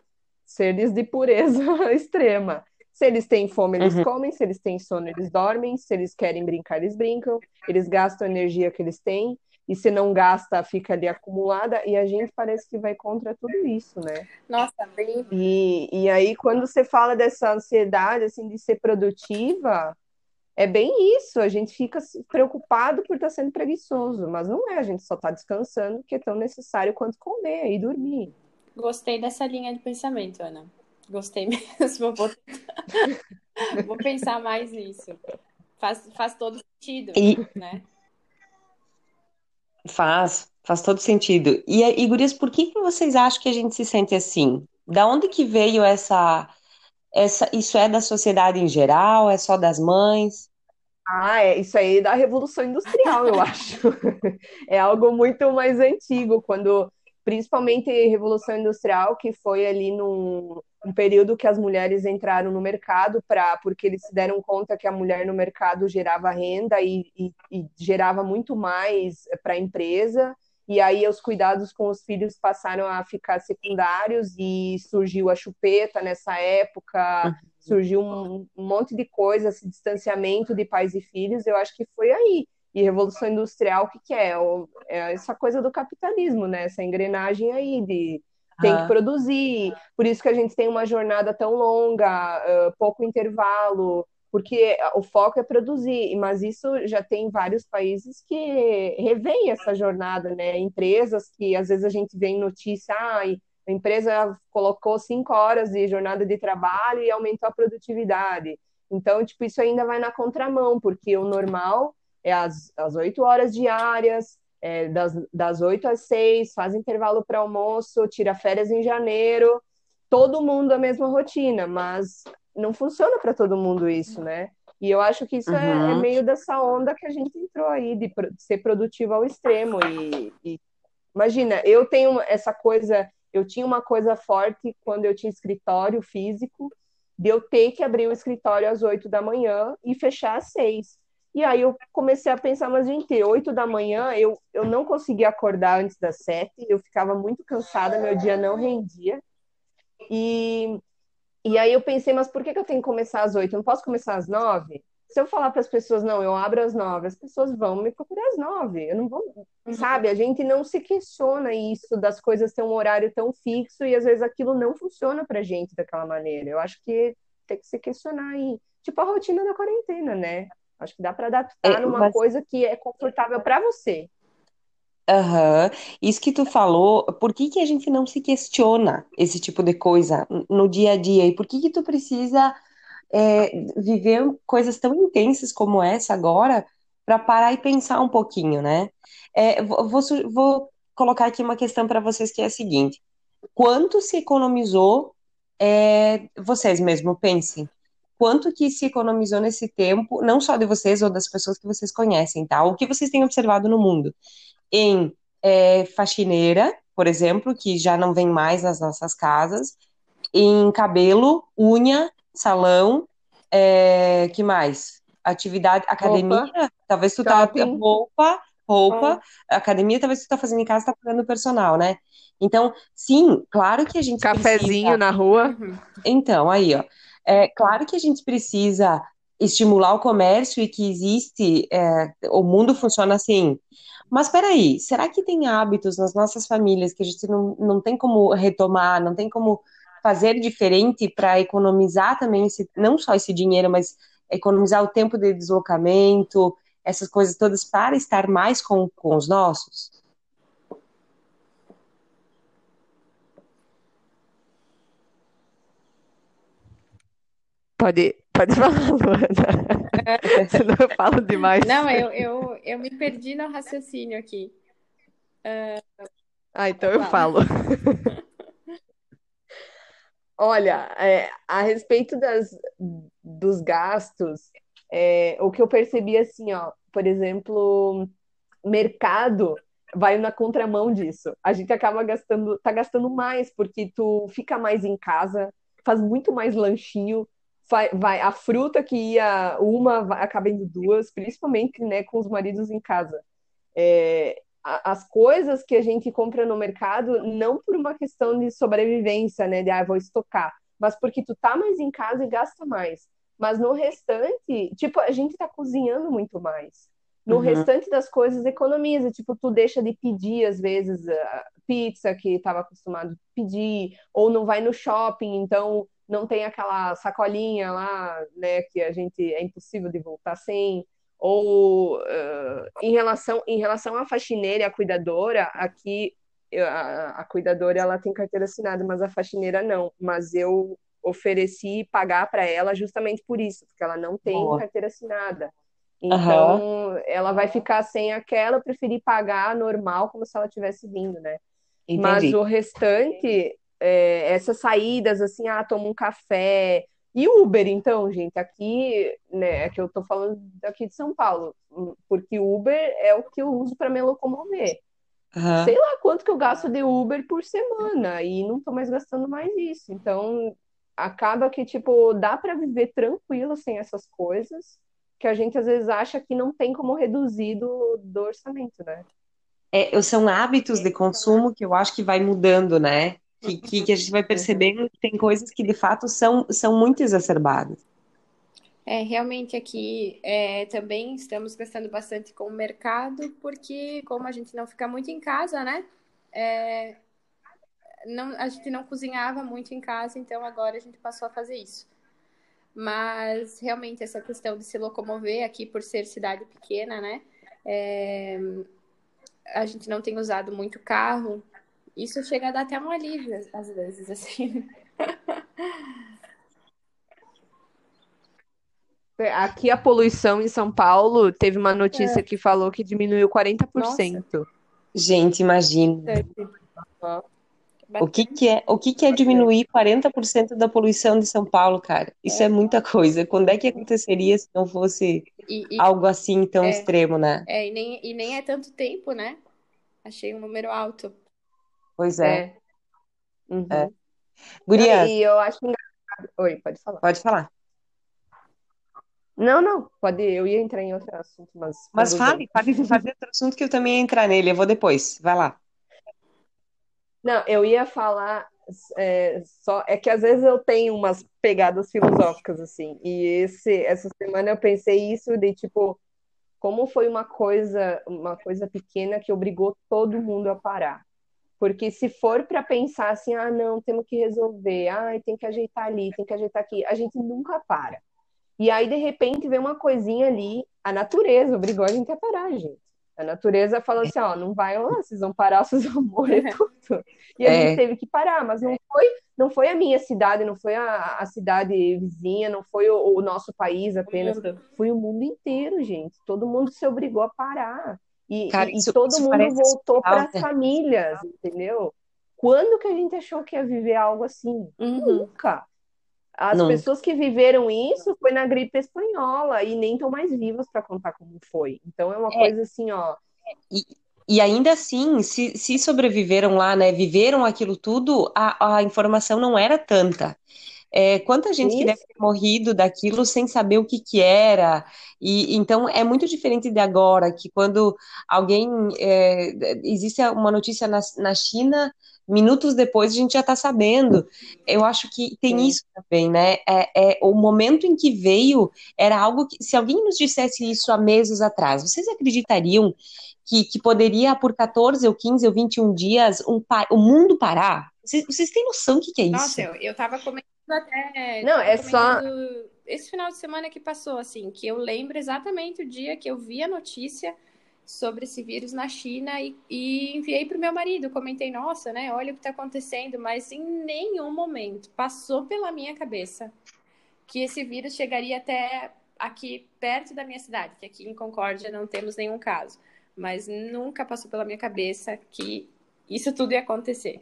seres de pureza *laughs* extrema. Se eles têm fome, eles uhum. comem, se eles têm sono, eles dormem, se eles querem brincar, eles brincam, eles gastam a energia que eles têm e se não gasta, fica ali acumulada, e a gente parece que vai contra tudo isso, né? Nossa, bem. E, e aí, quando você fala dessa ansiedade, assim, de ser produtiva, é bem isso, a gente fica preocupado por estar sendo preguiçoso, mas não é, a gente só está descansando, que é tão necessário quanto comer e dormir. Gostei dessa linha de pensamento, Ana. Gostei *laughs* mesmo. Vou, *laughs* Vou pensar mais nisso. Faz, faz todo sentido, e... né? Faz, faz todo sentido. E, e Gurias, por que, que vocês acham que a gente se sente assim? Da onde que veio essa, essa, isso é da sociedade em geral? É só das mães? Ah, é, isso aí é da Revolução Industrial, eu acho. *laughs* É algo muito mais antigo, quando, principalmente Revolução Industrial, que foi ali num, um período que as mulheres entraram no mercado para porque eles se deram conta que a mulher no mercado gerava renda e, e, e gerava muito mais para a empresa e aí os cuidados com os filhos passaram a ficar secundários e surgiu a chupeta nessa época uhum. Surgiu um, monte de coisa esse distanciamento de pais e filhos eu acho que foi aí e revolução industrial o que, que é? é essa coisa do capitalismo né essa engrenagem aí de tem que produzir. Por isso que a gente tem uma jornada tão longa, uh, pouco intervalo, porque o foco é produzir, mas isso já tem vários países que revêem essa jornada, né? Empresas que às vezes a gente vê em notícia, ah, a empresa colocou cinco horas de jornada de trabalho e aumentou a produtividade. Então, tipo, isso ainda vai na contramão, porque o normal é as, as oito horas diárias, é, das, das 8 às 6, faz intervalo para almoço, tira férias em janeiro, todo mundo a mesma rotina, mas não funciona para todo mundo isso, né? E eu acho que isso uhum. é, é, uhum. meio dessa onda que a gente entrou aí, de, de ser produtivo ao extremo. E, e, imagina, eu tenho essa coisa, eu tinha uma coisa forte quando eu tinha escritório físico, de eu ter que abrir o escritório às 8 da manhã e fechar às 6. E aí eu comecei a pensar, mas gente, 8 da manhã eu, eu não conseguia acordar antes das 7, eu ficava muito cansada, meu dia não rendia. E e aí eu pensei, mas por que, que eu tenho que começar às oito? Eu não posso começar às nove? Se eu falar para as pessoas, não, eu abro às nove, as pessoas vão me procurar às nove. Eu não vou, uhum. sabe? A gente não se questiona isso das coisas ter um horário tão fixo e às vezes aquilo não funciona para gente daquela maneira. Eu acho que tem que se questionar aí, tipo a rotina da quarentena, né? Acho que dá para adaptar é, numa mas... coisa que é confortável para você. Aham. Isso que tu falou, por que que a gente não se questiona esse tipo de coisa no dia a dia? E por que que tu precisa é, viver coisas tão intensas como essa agora para parar e pensar um pouquinho, né? É, vou, vou colocar aqui uma questão para vocês que é a seguinte: quanto se economizou? é, vocês mesmo pensem. Quanto que se economizou nesse tempo, não só de vocês ou das pessoas que vocês conhecem, tá? O que vocês têm observado no mundo? em é, faxineira, por exemplo, que já não vem mais nas nossas casas, em cabelo, unha, salão, é, que mais? Atividade, academia, roupa, talvez tu tá shopping. tá roupa, roupa, é. academia, talvez tu tá fazendo em casa, tá pagando personal, né? Então, sim, claro que a gente cafezinho precisa... na rua. Então, aí, ó, é claro que a gente precisa estimular o comércio e que existe, é, o mundo funciona assim. Mas peraí, será que tem hábitos nas nossas famílias que a gente não, não tem como retomar, não tem como fazer diferente para economizar também esse, não só esse dinheiro, mas economizar o tempo de deslocamento, essas coisas todas para estar mais com, com os nossos? Pode, pode falar, Luana. Senão *laughs* eu falo demais. Não, eu, eu, eu me perdi no raciocínio aqui. Uh... Ah, então eu falo. *laughs* Olha, é, a respeito das, dos gastos, é, o que eu percebi assim, ó, por exemplo, mercado vai na contramão disso. A gente acaba gastando, tá gastando mais porque tu fica mais em casa, faz muito mais lanchinho, vai, vai, a fruta que ia uma vai, acaba indo duas, principalmente né, com os maridos em casa. É, as coisas que a gente compra no mercado, não por uma questão de sobrevivência, né, de ah, vou estocar, mas porque tu tá mais em casa e gasta mais. Mas no restante, tipo, a gente tá cozinhando muito mais. No uhum. restante das coisas, economiza. Tipo, tu deixa de pedir, às vezes, a pizza que estava acostumado a pedir, ou não vai no shopping, então não tem aquela sacolinha lá, né, que a gente é impossível de voltar sem. Ou uh, em relação em relação à faxineira e à cuidadora, aqui a, a cuidadora ela tem carteira assinada, mas a faxineira não. Mas eu ofereci pagar para ela justamente por isso, porque ela não tem Boa. carteira assinada. Então, uhum. ela vai ficar sem aquela, eu preferi pagar normal, como se ela tivesse vindo, né? Entendi. Mas o restante, é, essas saídas assim, ah, toma um café. E Uber, então, gente, aqui, né, é que eu tô falando daqui de São Paulo, porque Uber é o que eu uso para me locomover. Uhum. Sei lá quanto que eu gasto de Uber por semana e não tô mais gastando mais isso. Então, acaba que, tipo, dá para viver tranquilo sem essas coisas, que a gente às vezes acha que não tem como reduzir do, do orçamento, né? É, são hábitos de consumo que eu acho que vai mudando, né? Que, que, que a gente vai percebendo que tem coisas que de fato são, são muito exacerbadas. É, realmente aqui é, também estamos gastando bastante com o mercado, porque como a gente não fica muito em casa, né? É, não, a gente não cozinhava muito em casa, então agora a gente passou a fazer isso. mas realmente essa questão de se locomover aqui por ser cidade pequena, né? É, a gente não tem usado muito carro. Isso chega a dar até um alívio às vezes, assim. *laughs* Aqui a poluição em São Paulo teve uma notícia é. que falou que diminuiu 40%. Nossa. Gente, imagina. O que, que é, o que, que é diminuir 40% da poluição de São Paulo, cara? Isso é. é. muita coisa. Quando é que aconteceria se não fosse e, e, algo assim tão é, extremo, né? É, e nem, e nem é tanto tempo, né? Achei um número alto. Pois é. é. Uhum. é. Guria. E eu acho engraçado. Oi, pode falar. Pode falar. Não, não, pode. Eu ia entrar em outro assunto, mas. Mas fale, fale, fale *laughs* outro assunto que eu também ia entrar nele. Eu vou depois. Vai lá. Não, eu ia falar é, só é que às vezes eu tenho umas pegadas filosóficas assim. E esse essa semana eu pensei isso de tipo como foi uma coisa uma coisa pequena que obrigou todo mundo a parar. Porque se for para pensar assim, ah, não, temos que resolver, ah, tem que ajeitar ali, tem que ajeitar aqui, a gente nunca para. E aí, de repente, vem uma coisinha ali, a natureza obrigou a gente a parar, gente. A natureza falou assim, ó, não vai lá, vocês vão parar, *laughs* vocês vão morrer é. tudo. E a é. gente teve que parar, mas não foi, não foi a minha cidade, não foi a, a cidade vizinha, não foi o, o nosso país apenas, foi o mundo inteiro, gente. Todo mundo se obrigou a parar. E, Cara, isso, e todo mundo voltou para as famílias, entendeu? Quando que a gente achou que ia viver algo assim? Uhum. Nunca. As não. pessoas que viveram isso foi na gripe espanhola e nem estão mais vivas para contar como foi. Então é uma é. coisa assim, ó. E, e ainda assim, se, se sobreviveram lá, né, viveram aquilo tudo, a, a informação não era tanta. É, quanta gente Isso. que deve ter morrido daquilo sem saber o que que era. E então é muito diferente de agora, que quando alguém é, existe uma notícia na, na China minutos depois a gente já está sabendo. Eu acho que tem Sim. isso também, né? É, é, o momento em que veio era algo que, se alguém nos dissesse isso há meses atrás, vocês acreditariam que, que poderia, por 14 ou 15 ou 21 dias, um, o mundo parar? Vocês, vocês têm noção do que, que é isso? Nossa, eu, eu tava comentando até. Não, é só. Esse final de semana que passou, assim, que eu lembro exatamente o dia que eu vi a notícia sobre esse vírus na China e, e enviei para o meu marido. Comentei, nossa, né? Olha o que está acontecendo, mas em nenhum momento passou pela minha cabeça que esse vírus chegaria até aqui perto da minha cidade, que aqui em Concórdia não temos nenhum caso. Mas nunca passou pela minha cabeça que isso tudo ia acontecer.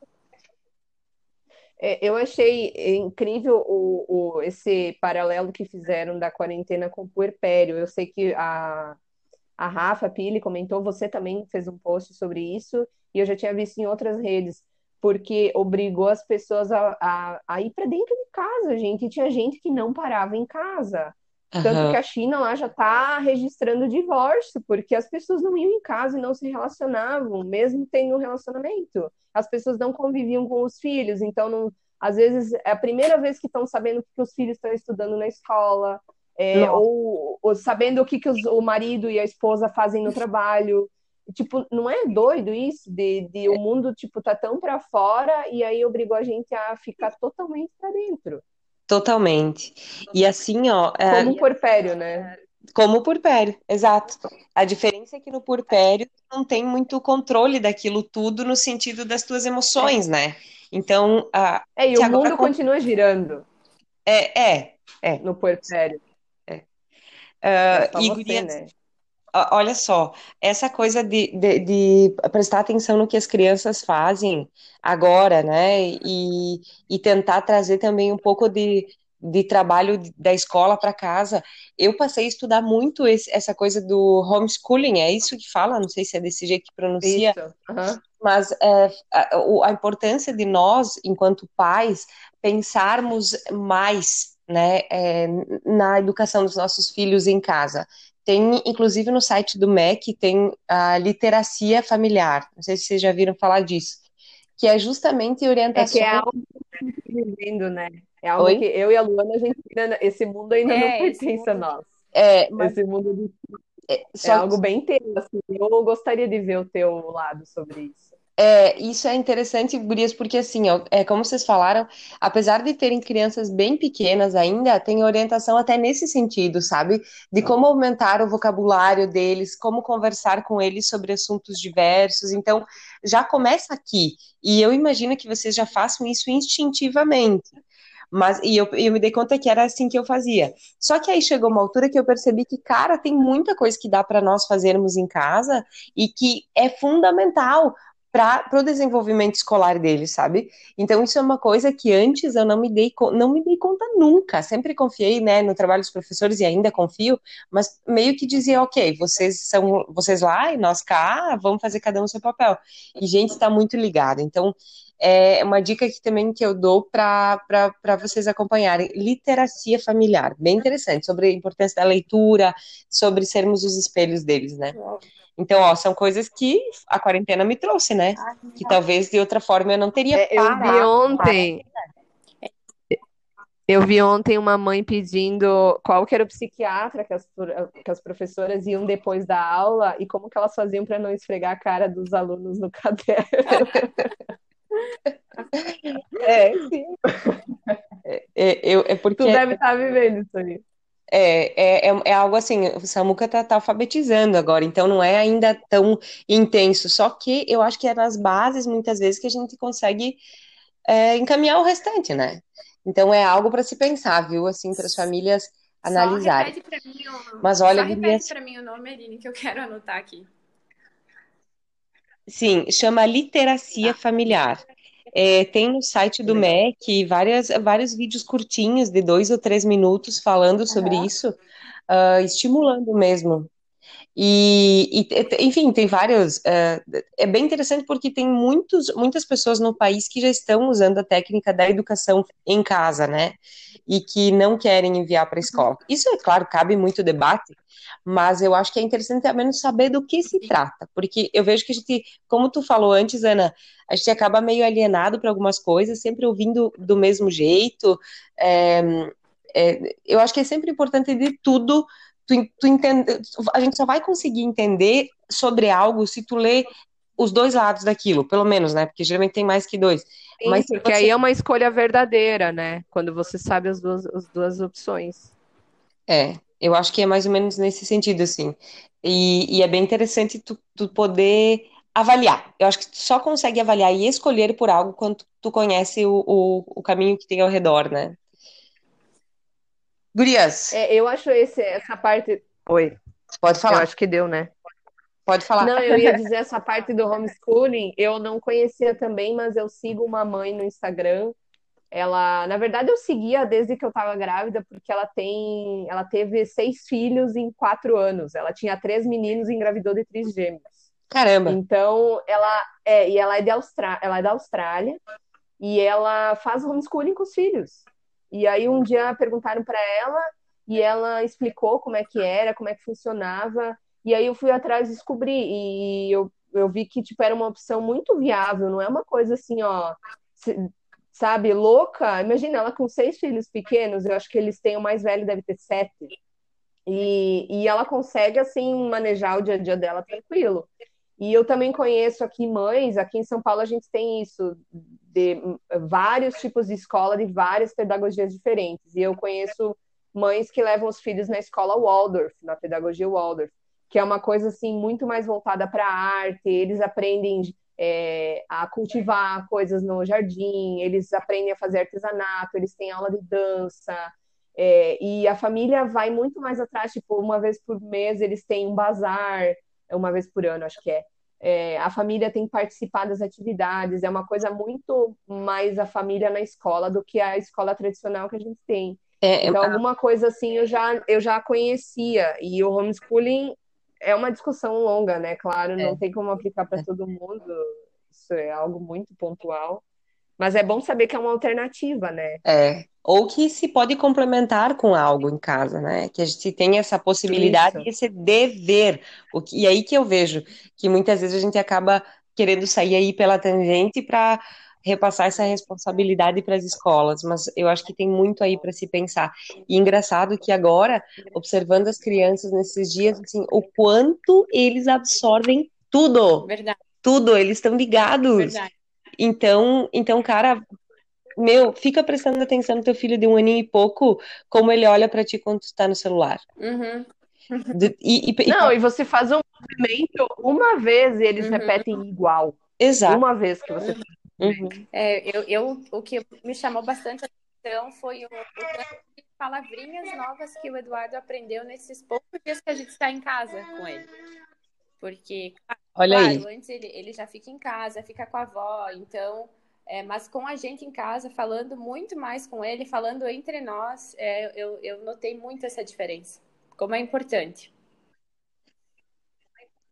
É, eu achei incrível o, o, esse paralelo que fizeram da quarentena com o puerpério. Eu sei que a, a Rafa Pili comentou, você também fez um post sobre isso, e eu já tinha visto em outras redes, porque obrigou as pessoas a, a, a ir para dentro de casa, gente. E tinha gente que não parava em casa. Uhum. Tanto que a China lá já está registrando divórcio, porque as pessoas não iam em casa e não se relacionavam, mesmo tendo um relacionamento. As pessoas não conviviam com os filhos, então não, às vezes é a primeira vez que estão sabendo que os filhos estão estudando na escola, é, ou, ou, sabendo o que, que os, o marido e a esposa fazem no trabalho. Tipo, não é doido isso? De, de o mundo, tipo, tá tão para fora e aí obrigou a gente a ficar totalmente para dentro. Totalmente. E assim, ó... É, Como um porpério, né? Como o purpério, exato. A diferença é que no purpério não tem muito controle daquilo tudo no sentido das tuas emoções, né? Então, a, é, e o mundo continua girando. É, é, é. No puerpério. Uh, é e você, né? Olha só, essa coisa de, de, de, prestar atenção no que as crianças fazem agora, né? E, e tentar trazer também um pouco de, de trabalho da escola para casa. Eu passei a estudar muito esse, essa coisa do homeschooling, é isso que fala? Não sei se é desse jeito que pronuncia. Uhum. Mas é, a, a importância de nós, enquanto pais, pensarmos mais né, é, na educação dos nossos filhos em casa. Tem, inclusive, no site do MEC, tem a literacia familiar. Não sei se vocês já viram falar disso. Que é justamente orientação. É que é algo que gente vivendo, né? É algo Oi? que eu e a Luana, a gente ainda, esse mundo ainda é, *laughs* não pertence a nós. É, mas... Esse mundo de... é, é algo bem inteiro. Assim. Eu gostaria de ver o teu lado sobre isso. É, isso é interessante, Gurias, porque assim, ó, é como vocês falaram, apesar de terem crianças bem pequenas ainda, tem orientação até nesse sentido, sabe? De como aumentar o vocabulário deles, como conversar com eles sobre assuntos diversos. Então, já começa aqui. E eu imagino que vocês já façam isso instintivamente. Mas, e eu, eu me dei conta que era assim que eu fazia. Só que aí chegou uma altura que eu percebi que, cara, tem muita coisa que dá para nós fazermos em casa e que é fundamental para o desenvolvimento escolar deles, sabe? Então isso é uma coisa que antes eu não me dei não me dei conta nunca. Sempre confiei, né, no trabalho dos professores e ainda confio, mas meio que dizia, ok, vocês são vocês lá e nós cá, vamos fazer cada um seu papel. E gente está muito ligada. Então é uma dica que também que eu dou para vocês acompanharem, literacia familiar, bem interessante, sobre a importância da leitura, sobre sermos os espelhos deles, né? Então, ó, são coisas que a quarentena me trouxe, né? Que talvez de outra forma eu não teria é, Eu vi ontem. Eu vi ontem uma mãe pedindo qual que era o psiquiatra que as, que as professoras iam depois da aula e como que elas faziam para não esfregar a cara dos alunos no *laughs* caderno. É, sim. É, é, é, porque... Tu deve estar tá vivendo isso aí. É, é, é, é, algo assim, o Samuca tá, tá, alfabetizando agora, então não é ainda tão intenso, só que eu acho que é nas bases, muitas vezes, que a gente consegue é, encaminhar o restante, né? Então é algo para se pensar, viu, assim, para as famílias analisarem. Só repete mim o... Mas olha, Só repete para mim o nome, Aline, que eu quero anotar aqui. Sim, chama literacia tá. familiar. É, tem no site do MEC várias, vários vídeos curtinhos de dois ou três minutos falando sobre uhum. isso, uh, estimulando mesmo. E, e, enfim, tem vários. Uh, é bem interessante porque tem muitos, muitas pessoas no país que já estão usando a técnica da educação em casa, né? E que não querem enviar para a escola. Isso, é claro, cabe muito debate, mas eu acho que é interessante ao menos saber do que se trata, porque eu vejo que a gente, como tu falou antes, Ana, a gente acaba meio alienado para algumas coisas, sempre ouvindo do mesmo jeito. É, é, eu acho que é sempre importante de tudo. Tu, tu entende, a gente só vai conseguir entender sobre algo se tu lê os dois lados daquilo, pelo menos, né? Porque geralmente tem mais que dois. Sim, Mas porque você... aí é uma escolha verdadeira, né? Quando você sabe as duas, as duas opções. É, eu acho que é mais ou menos nesse sentido, assim. E, e é bem interessante tu, tu, poder avaliar. Eu acho que tu só consegue avaliar e escolher por algo quando tu conhece o, o, o caminho que tem ao redor, né? Gurias. É, eu acho esse, essa parte. Oi. Pode falar. Eu acho que deu, né? Pode falar. Não, eu ia dizer *laughs* essa parte do homeschooling. Eu não conhecia também, mas eu sigo uma mãe no Instagram ela, na verdade, eu seguia desde que eu estava grávida, porque ela tem, ela teve seis filhos em quatro anos. Ela tinha três meninos e engravidou de três gêmeos. Caramba! Então, ela é, e ela é, de Austra ela é da Austrália e ela faz homeschooling com os filhos. E aí um dia perguntaram para ela e ela explicou como é que era, como é que funcionava. E aí eu fui atrás descobrir e eu, eu vi que tipo era uma opção muito viável, não é uma coisa assim, ó, sabe, louca. Imagina ela com seis filhos pequenos, eu acho que eles têm o mais velho, deve ter sete. E, e ela consegue, assim, manejar o dia a dia dela tranquilo. E eu também conheço aqui mães, aqui em São Paulo a gente tem isso, de vários tipos de escola, de várias pedagogias diferentes. E eu conheço mães que levam os filhos na escola Waldorf, na pedagogia Waldorf, que é uma coisa, assim, muito mais voltada para a arte, eles aprendem é, a cultivar coisas no jardim, eles aprendem a fazer artesanato, eles têm aula de dança, é, e a família vai muito mais atrás, tipo, uma vez por mês eles têm um bazar, uma vez por ano, acho que é. é. a família tem que participar das atividades, é uma coisa muito mais a família na escola do que a escola tradicional que a gente tem. É, então, alguma coisa assim eu já, eu já conhecia, e o homeschooling é uma discussão longa, né? Claro, não é. tem como aplicar para todo mundo. Isso é algo muito pontual. Mas é bom saber que é uma alternativa, né? É. Ou que se pode complementar com algo em casa, né? Que a gente tem essa possibilidade Isso. e esse dever. O que, e aí que eu vejo que muitas vezes a gente acaba querendo sair aí pela tangente para repassar essa responsabilidade para as escolas, mas eu acho que tem muito aí para se pensar. E engraçado que agora, observando as crianças nesses dias, assim, o quanto eles absorvem tudo. Verdade. tudo, eles estão ligados. Verdade. Então, então, cara, meu, fica prestando atenção no teu filho de um aninho e pouco, como ele olha para ti quando tu tá no celular. Uhum. De- e, e- e- Não, e você faz um movimento uma vez e eles Uhum. repetem igual. exato. Uma vez que você Uhum. É, eu, eu, o que me chamou bastante atenção foi o, o palavrinhas novas que o Eduardo aprendeu nesses poucos dias que a gente está em casa com ele. Porque, Olha aí. claro, antes ele, ele já fica em casa, fica com a avó, então. é, mas com a gente em casa, falando muito mais com ele, falando entre nós, é, eu, eu notei muito essa diferença. Como é importante.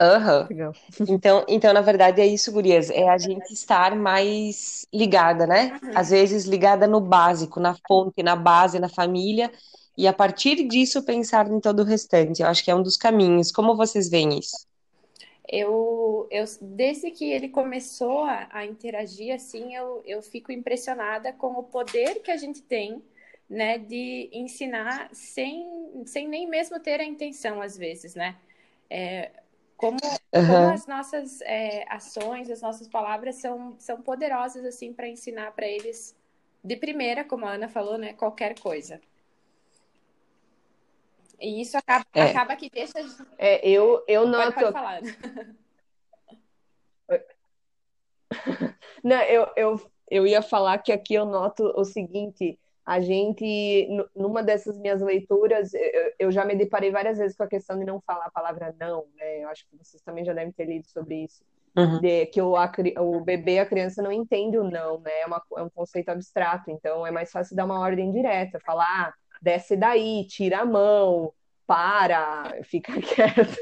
Aham. Legal. Então, então, na verdade, é isso, gurias. É a gente estar mais ligada, né? Às vezes ligada no básico, na fonte, na base, na família, e a partir disso pensar em todo o restante. Eu acho que é um dos caminhos. Como vocês veem isso? Eu, eu, desde que ele começou a, a interagir assim, eu, eu fico impressionada com o poder que a gente tem, né, de ensinar sem, sem nem mesmo ter a intenção, às vezes, né? É, como, como Aham. as nossas é, ações, as nossas palavras são, são poderosas, assim, para ensinar para eles, de primeira, como a Ana falou, né, qualquer coisa. E isso acaba, É. acaba que deixa. É, eu, eu Pode, noto. pode falar. *laughs* Não, eu, eu, eu ia falar que aqui eu noto o seguinte: a gente, nu- numa dessas minhas leituras, eu, eu já me deparei várias vezes com a questão de não falar a palavra não, né? Eu acho que vocês também já devem ter lido sobre isso. Uhum. De, que o, a, o bebê, a criança não entende o não, né? É, uma, é um conceito abstrato, então é mais fácil dar uma ordem direta, falar, ah, desce daí, tira a mão, para, fica *laughs* quieto.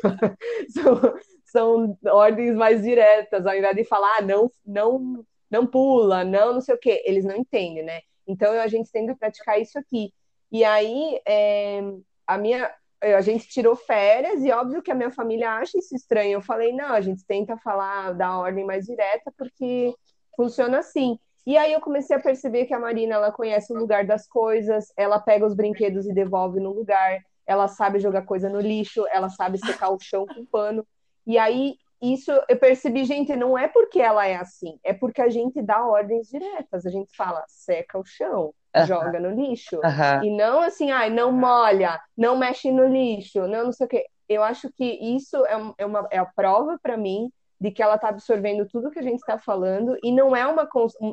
São, são ordens mais diretas, ao invés de falar, ah, não, não, não pula, não, não sei o quê. Eles não entendem, né? Então a gente tem que praticar isso aqui. E aí, é, a minha, a gente tirou férias e óbvio que a minha família acha isso estranho. Eu falei, não, a gente tenta falar da ordem mais direta porque funciona assim. E aí eu comecei a perceber que a Marina, ela conhece o lugar das coisas, ela pega os brinquedos e devolve no lugar, ela sabe jogar coisa no lixo, ela sabe secar o chão com pano. E aí isso eu percebi, gente, não é porque ela é assim, é porque a gente dá ordens diretas. A gente fala, seca o chão, Aham. joga no lixo. Aham. E não assim, ai, não molha, não mexe no lixo, não, não sei o quê. Eu acho que isso é, é uma, é a prova para mim de que ela está absorvendo tudo que a gente está falando e não é uma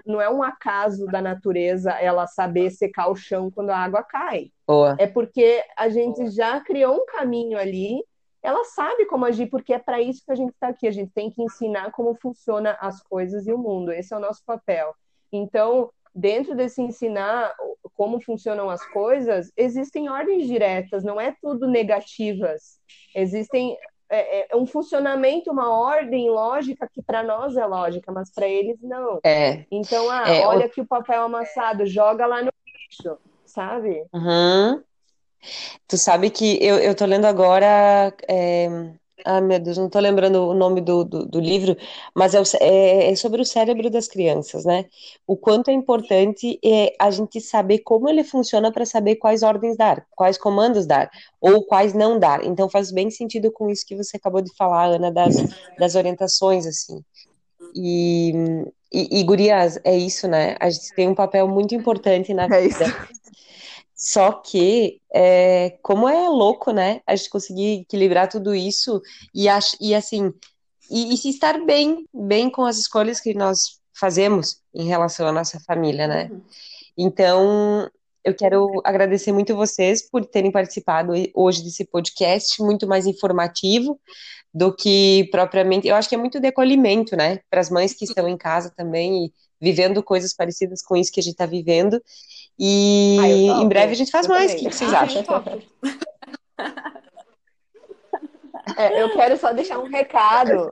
não é um acaso da natureza ela saber secar o chão quando a água cai. Boa. É porque a gente já criou um caminho ali, ela sabe como agir, porque é para isso que a gente está aqui. A gente tem que ensinar como funciona as coisas e o mundo. Esse é o nosso papel. Então, dentro desse ensinar como funcionam as coisas, existem ordens diretas, não é tudo negativas. Existem é, é um funcionamento, uma ordem lógica que para nós é lógica, mas para eles não. É. Então, ah, É, olha aqui o papel amassado, joga lá no lixo, sabe? Uhum. Tu sabe que eu, eu tô lendo agora. É... Ah, meu Deus, não tô lembrando o nome do, do, do livro, mas é, o é, é sobre o cérebro das crianças, né? O quanto é importante é a gente saber como ele funciona para saber quais ordens dar, quais comandos dar, ou quais não dar. Então faz bem sentido com isso que você acabou de falar, Ana, das, das orientações, assim. E, e, e, gurias, é isso, né? A gente tem um papel muito importante na É isso. vida. Só que, é, como é louco, né? A gente conseguir equilibrar tudo isso e, ach, e assim, e, e se estar bem, bem com as escolhas que nós fazemos em relação à nossa família, né? Uhum. Então, eu quero agradecer muito vocês por terem participado hoje desse podcast, muito mais informativo do que propriamente. Eu acho que é muito de acolhimento, né? Para as mães que estão em casa também e vivendo coisas parecidas com isso que a gente está vivendo. E Ah, em breve a gente faz Eu mais. O que vocês Ah, acham? É, eu quero só deixar um recado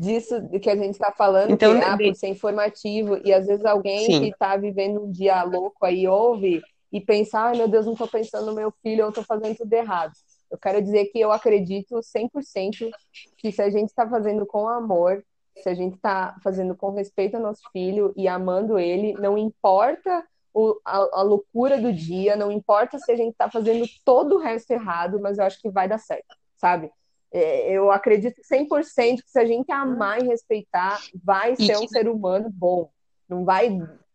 disso que a gente está falando, Então, que, ah, de- por ser informativo, e às vezes alguém Sim. que está vivendo um dia louco aí ouve e pensa, ai meu Deus, não estou pensando no meu filho, eu estou fazendo tudo errado. Eu quero dizer que eu acredito 100% que se a gente está fazendo com amor, se a gente está fazendo com respeito ao nosso filho e amando ele, não importa o- a, a loucura do dia, não importa se a gente está fazendo todo o resto errado, mas eu acho que vai dar certo, sabe? É, eu acredito 100% que se a gente amar e respeitar, vai ser um ser humano bom. Não vai,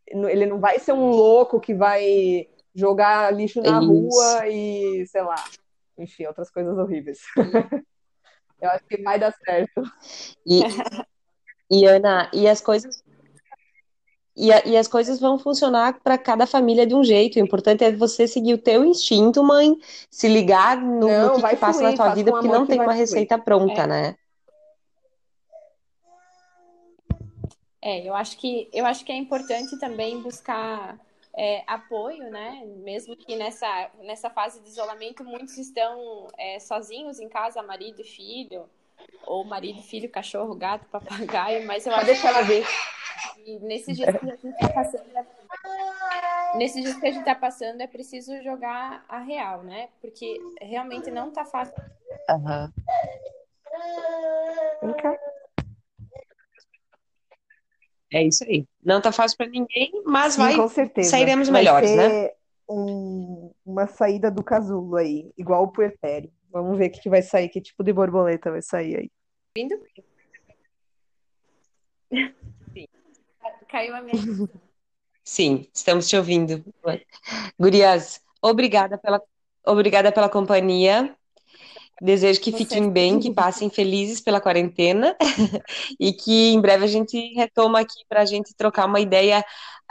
ele não vai ser um louco que vai jogar lixo na Isso. rua e, sei lá, enfim, outras coisas horríveis. *laughs* eu acho que vai dar certo. E, e Ana, e as coisas e, a, e, as coisas vão funcionar para cada família de um jeito. O importante é você seguir o teu instinto, mãe, se ligar no, não, no que, que passa fluir, na tua vida, porque não tem uma receita pronta, é. né? É, eu acho que eu acho que é importante também buscar é, apoio, né? Mesmo que nessa, nessa fase de isolamento muitos estão é, sozinhos em casa, marido e filho, ou marido, filho, cachorro, gato, *laughs* papagaio, mas eu acho que ela ver. E nesses dias que a gente está passando, é... nesses dias que a gente está passando, é preciso jogar a real, né? Porque realmente não está fácil. Uhum. É isso aí. Não tá fácil para ninguém, mas Sim, vai. Com certeza. Sairemos vai melhores, né? Um, uma saída do casulo aí, igual o puerpério. Vamos ver o que, que vai sair, que tipo de borboleta vai sair aí. Vindo? Caiu a minha. *laughs* Sim, estamos te ouvindo. Gurias, obrigada pela, obrigada pela companhia. Desejo que Você fiquem bem, que passem felizes pela quarentena *laughs* e que em breve a gente retoma aqui para a gente trocar uma ideia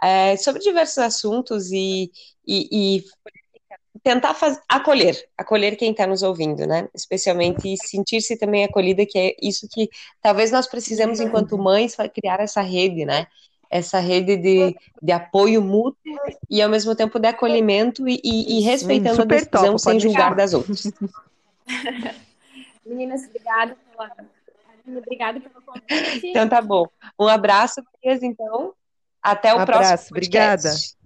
é, sobre diversos assuntos e, e, e tentar faz, acolher, acolher quem está nos ouvindo, né? Especialmente sentir-se também acolhida, que é isso que talvez nós precisamos enquanto mães criar essa rede, né? Essa rede de, de apoio mútuo e ao mesmo tempo de acolhimento e, e, e respeitando a decisão top, sem julgar das outras. *laughs* Meninas, obrigada pela, obrigada pelo convite. Então tá bom. Um abraço, Marias, então. Até o abraço, próximo podcast. Obrigada.